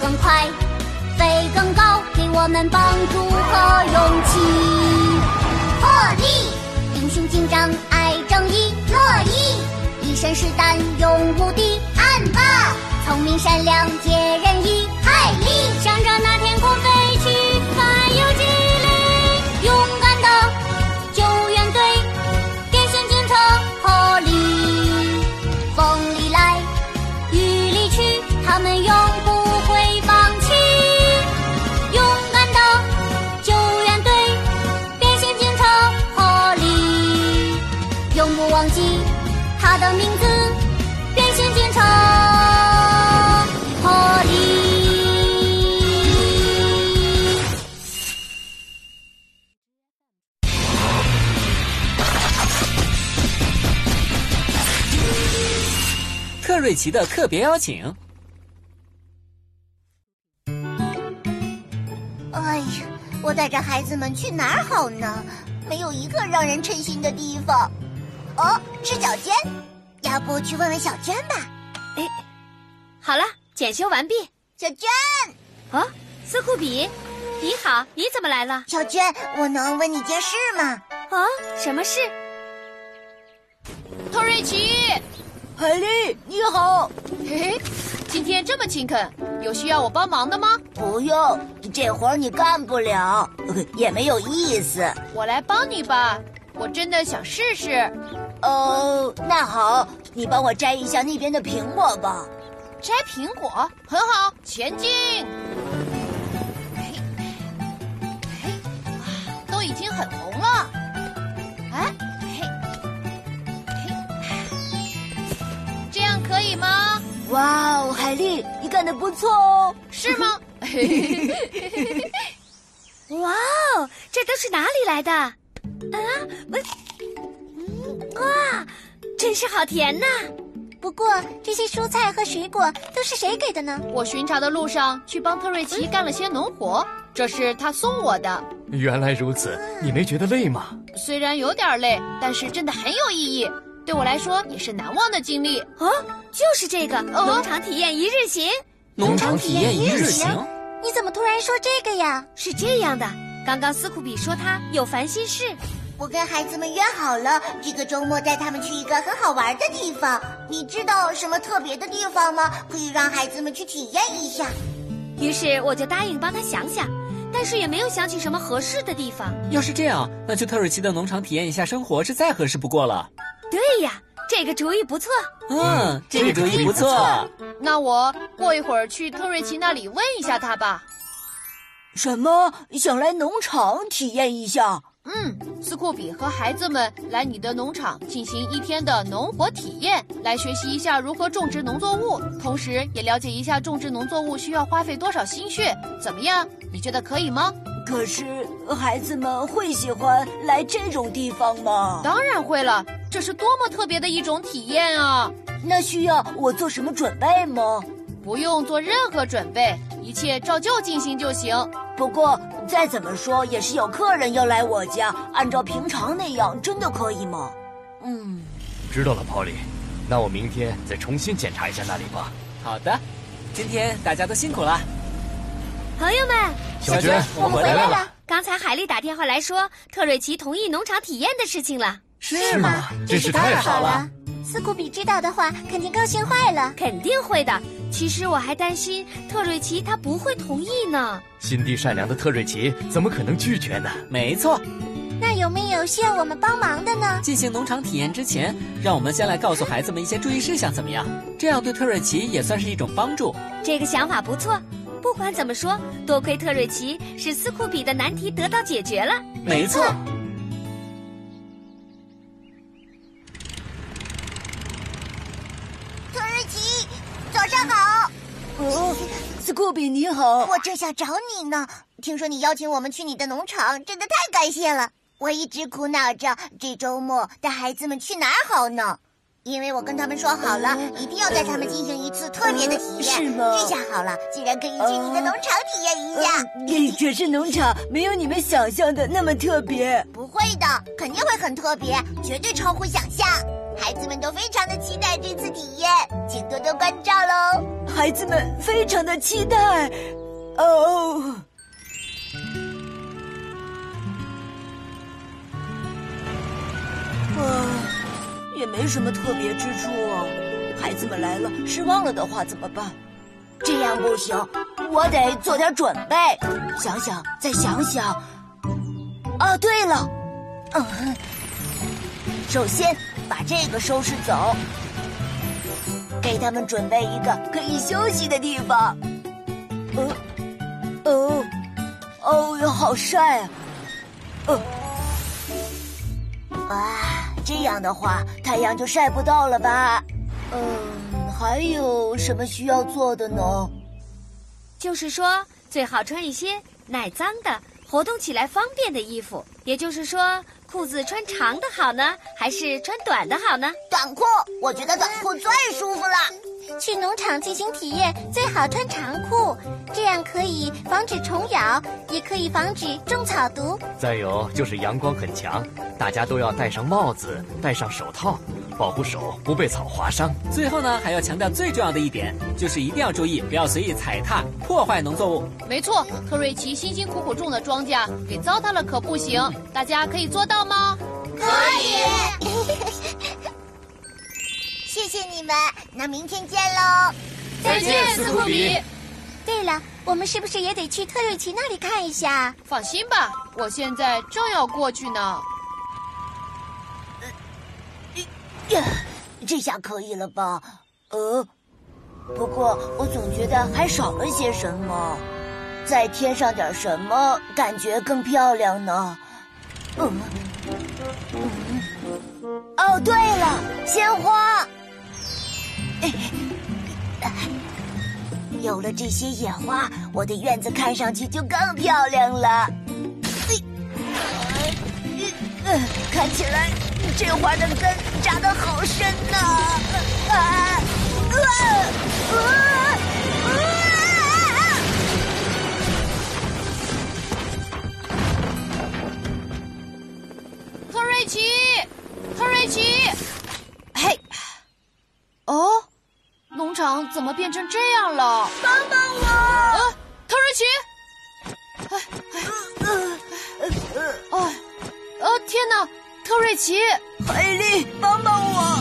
更快，飞更高，给我们帮助和勇气。破例，英雄警长爱正义，乐意，一身是胆勇无敌，暗霸，聪明善良解人意，特瑞奇的特别邀请。哎呀，我带着孩子们去哪儿好呢？没有一个让人称心的地方。哦，是小娟，要不去问问小娟吧？哎，好了，检修完毕。小娟，哦，斯库比，你好，你怎么来了？小娟，我能问你件事吗？哦，什么事？特瑞奇，海丽，你好。嘿嘿，今天这么勤恳，有需要我帮忙的吗？不用，这活儿你干不了，也没有意思。我来帮你吧，我真的想试试。哦，那好，你帮我摘一下那边的苹果吧。摘苹果很好，前进。嘿，嘿，哇，都已经很红了。哎，以吗？哇哦，海丽，你干得不错哦。是吗？哇哦，这都是哪里来的？啊，我，嗯，哇，真是好甜呐！不过这些蔬菜和水果都是谁给的呢？我巡查的路上去帮特瑞奇干了些农活，这是他送我的。原来如此，你没觉得累吗？虽然有点累，但是真的很有意义，对我来说也是难忘的经历。哦，就是这个农场体验一日行。农场体验一日行，你怎么突然说这个呀？是这样的，刚刚斯库比说他有烦心事，我跟孩子们约好了，这个周末带他们去一个很好玩的地方。你知道什么特别的地方吗？可以让孩子们去体验一下。于是我就答应帮他想想，但是也没有想起什么合适的地方。要是这样，那去特瑞奇的农场体验一下生活是再合适不过了。对呀，这个主意不错。嗯，这个主意不错。那我过一会儿去特瑞奇那里问一下他吧。什么？想来农场体验一下？嗯，斯库比和孩子们来你的农场进行一天的农活体验，来学习一下如何种植农作物，同时也了解一下种植农作物需要花费多少心血。怎么样？你觉得可以吗？可是孩子们会喜欢来这种地方吗？当然会了，这是多么特别的一种体验啊！那需要我做什么准备吗？不用做任何准备，一切照旧进行就行。不过再怎么说也是有客人要来我家，按照平常那样，真的可以吗？嗯，知道了，Polly。那我明天再重新检查一下那里吧。好的，今天大家都辛苦了。朋友们，小娟，我们回来了。刚才海丽打电话来说，特瑞奇同意农场体验的事情了。是吗？真是太好了。斯库比知道的话，肯定高兴坏了。肯定会的。其实我还担心特瑞奇他不会同意呢。心地善良的特瑞奇怎么可能拒绝呢？没错。那有没有需要我们帮忙的呢？进行农场体验之前，让我们先来告诉孩子们一些注意事项，怎么样？这样对特瑞奇也算是一种帮助。这个想法不错。不管怎么说，多亏特瑞奇，使斯库比的难题得到解决了。没错。特瑞奇，早上好。哦，斯库比你好。我正想找你呢。听说你邀请我们去你的农场，真的太感谢了。我一直苦恼着这周末带孩子们去哪儿好呢？因为我跟他们说好了，一定要带他们进行一次特别的体验。是吗这下好了，竟然可以去你的农场体验一下。呃可是农场没有你们想象的那么特别。不会的，肯定会很特别，绝对超乎想象。孩子们都非常的期待这次体验，请多多关照喽。孩子们非常的期待。哦，啊，也没什么特别之处啊。孩子们来了，失望了的话怎么办？这样不行，我得做点准备。想想，再想想。哦，对了，嗯，首先把这个收拾走，给他们准备一个可以休息的地方。呃，哦，哦哟，好晒啊！呃，啊，这样的话，太阳就晒不到了吧？嗯，还有什么需要做的呢？就是说，最好穿一些耐脏的、活动起来方便的衣服。也就是说，裤子穿长的好呢，还是穿短的好呢？短裤，我觉得短裤最舒服了。去农场进行体验，最好穿长裤，这样可以防止虫咬，也可以防止中草毒。再有就是阳光很强，大家都要戴上帽子，戴上手套，保护手不被草划伤。最后呢，还要强调最重要的一点，就是一定要注意，不要随意踩踏、破坏农作物。没错，特瑞奇辛辛苦苦种的庄稼给糟蹋了可不行。大家可以做到吗？可以。谢谢你们，那明天见喽。再见，斯库比。对了，我们是不是也得去特瑞奇那里看一下？放心吧，我现在正要过去呢。呀，这下可以了吧？呃，不过我总觉得还少了些什么，再添上点什么，感觉更漂亮呢。嗯，嗯，哦，对了，鲜花。有了这些野花，我的院子看上去就更漂亮了。呃，看起来这花的根扎得好深呐！啊啊啊啊！怎么变成这样了？帮帮我！啊，特瑞奇！哎哎，哎，哦天哪，特瑞奇！海莉，帮帮我！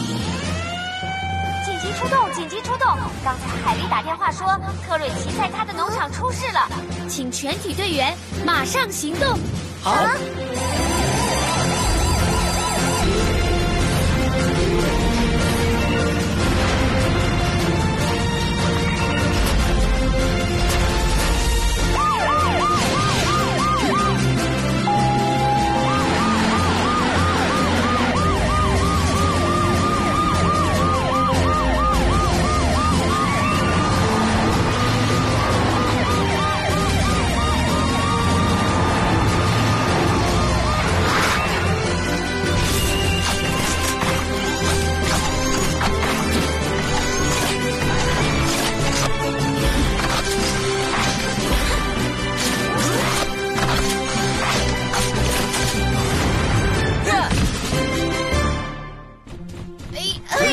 紧急出动！紧急出动！刚才海莉打电话说特瑞奇在他的农场出事了，请全体队员马上行动。好，哎，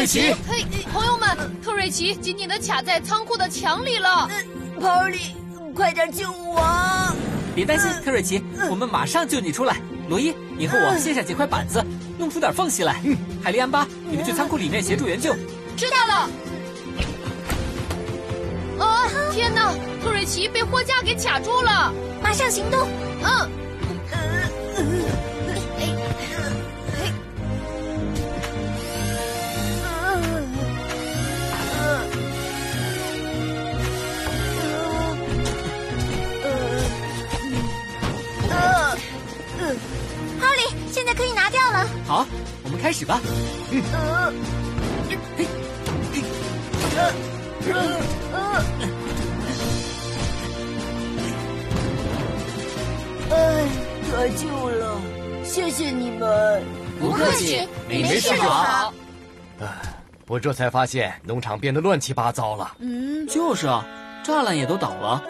奇嘿，朋友们，特瑞奇紧紧的卡在仓库的墙里了。Polly，快点救我！别担心，特瑞奇，我们马上救你出来。罗伊，你和我卸下几块板子，弄出点缝隙来。嗯海莉安巴，你们去仓库里面协助援救。知道了。啊！天哪，特瑞奇被货架给卡住了。马上行动！嗯，哈可以拿掉了。好，我们开始吧。哎，得救了！谢谢你们。不客气，没没事就好好。我这才发现农场变得乱七八糟了。嗯，就是啊，栅栏也都倒了，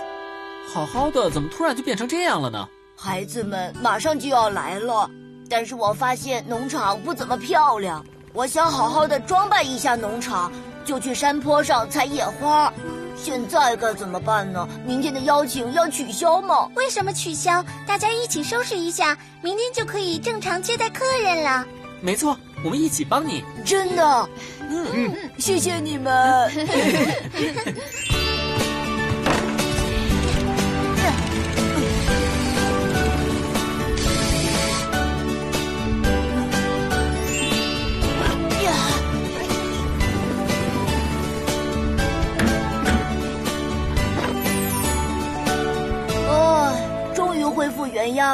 好好的怎么突然就变成这样了呢？孩子们马上就要来了，但是我发现农场不怎么漂亮。我想好好的装扮一下农场，就去山坡上采野花。现在该怎么办呢？明天的邀请要取消吗？为什么取消？大家一起收拾一下，明天就可以正常接待客人了。没错，我们一起帮你。真的，嗯嗯，谢谢你们。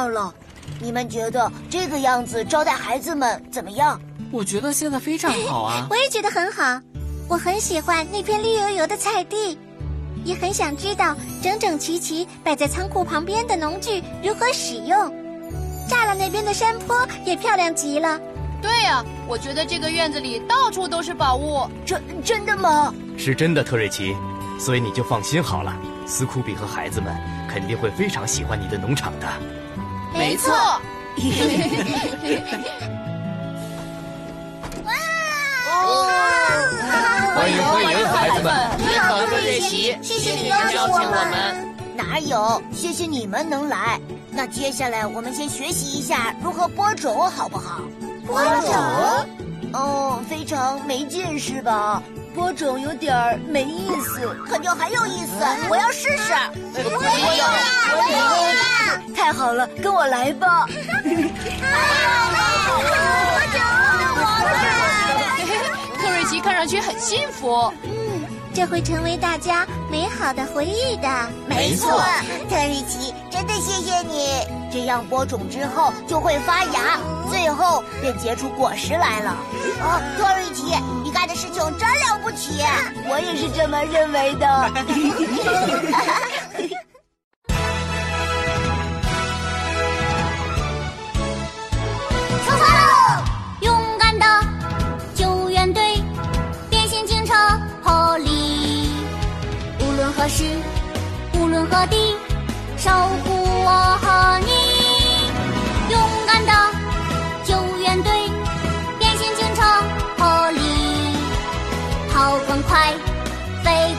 复原样了。你们觉得这个样子招待孩子们怎么样？我觉得现在非常好啊！我也觉得很好，我很喜欢那片绿油油的菜地，也很想知道整整齐齐摆在仓库旁边的农具如何使用。栅栏那边的山坡也漂亮极了。对呀、我觉得这个院子里到处都是宝物。真真的吗？是真的，特瑞奇，所以你就放心好了。斯库比和孩子们肯定会非常喜欢你的农场的。没错，哇欢迎欢迎，孩子们！你好，特瑞奇，谢谢你邀请我们。哪有？谢谢你们能来。那接下来我们先学习一下如何播种，好不好？播种？哦，非常没劲是吧？播种有点儿没意思，可就很有意思。我要试试。我也要，我也要。太好了，跟我来吧。特瑞奇看上去很幸福。嗯，这会成为大家美好的回忆的。没错，特瑞奇，真的谢谢你。这样播种之后就会发芽，最后便结出果实来了。啊，特瑞奇，你干的事情真了不起！我也是这么认为的。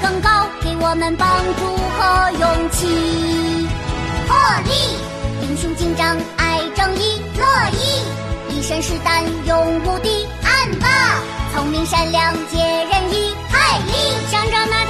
更高，给我们帮助和勇气。破例，英雄警长爱正义，乐意一身是胆勇无敌。暗霸，聪明善良解人意。嗨力，想长那。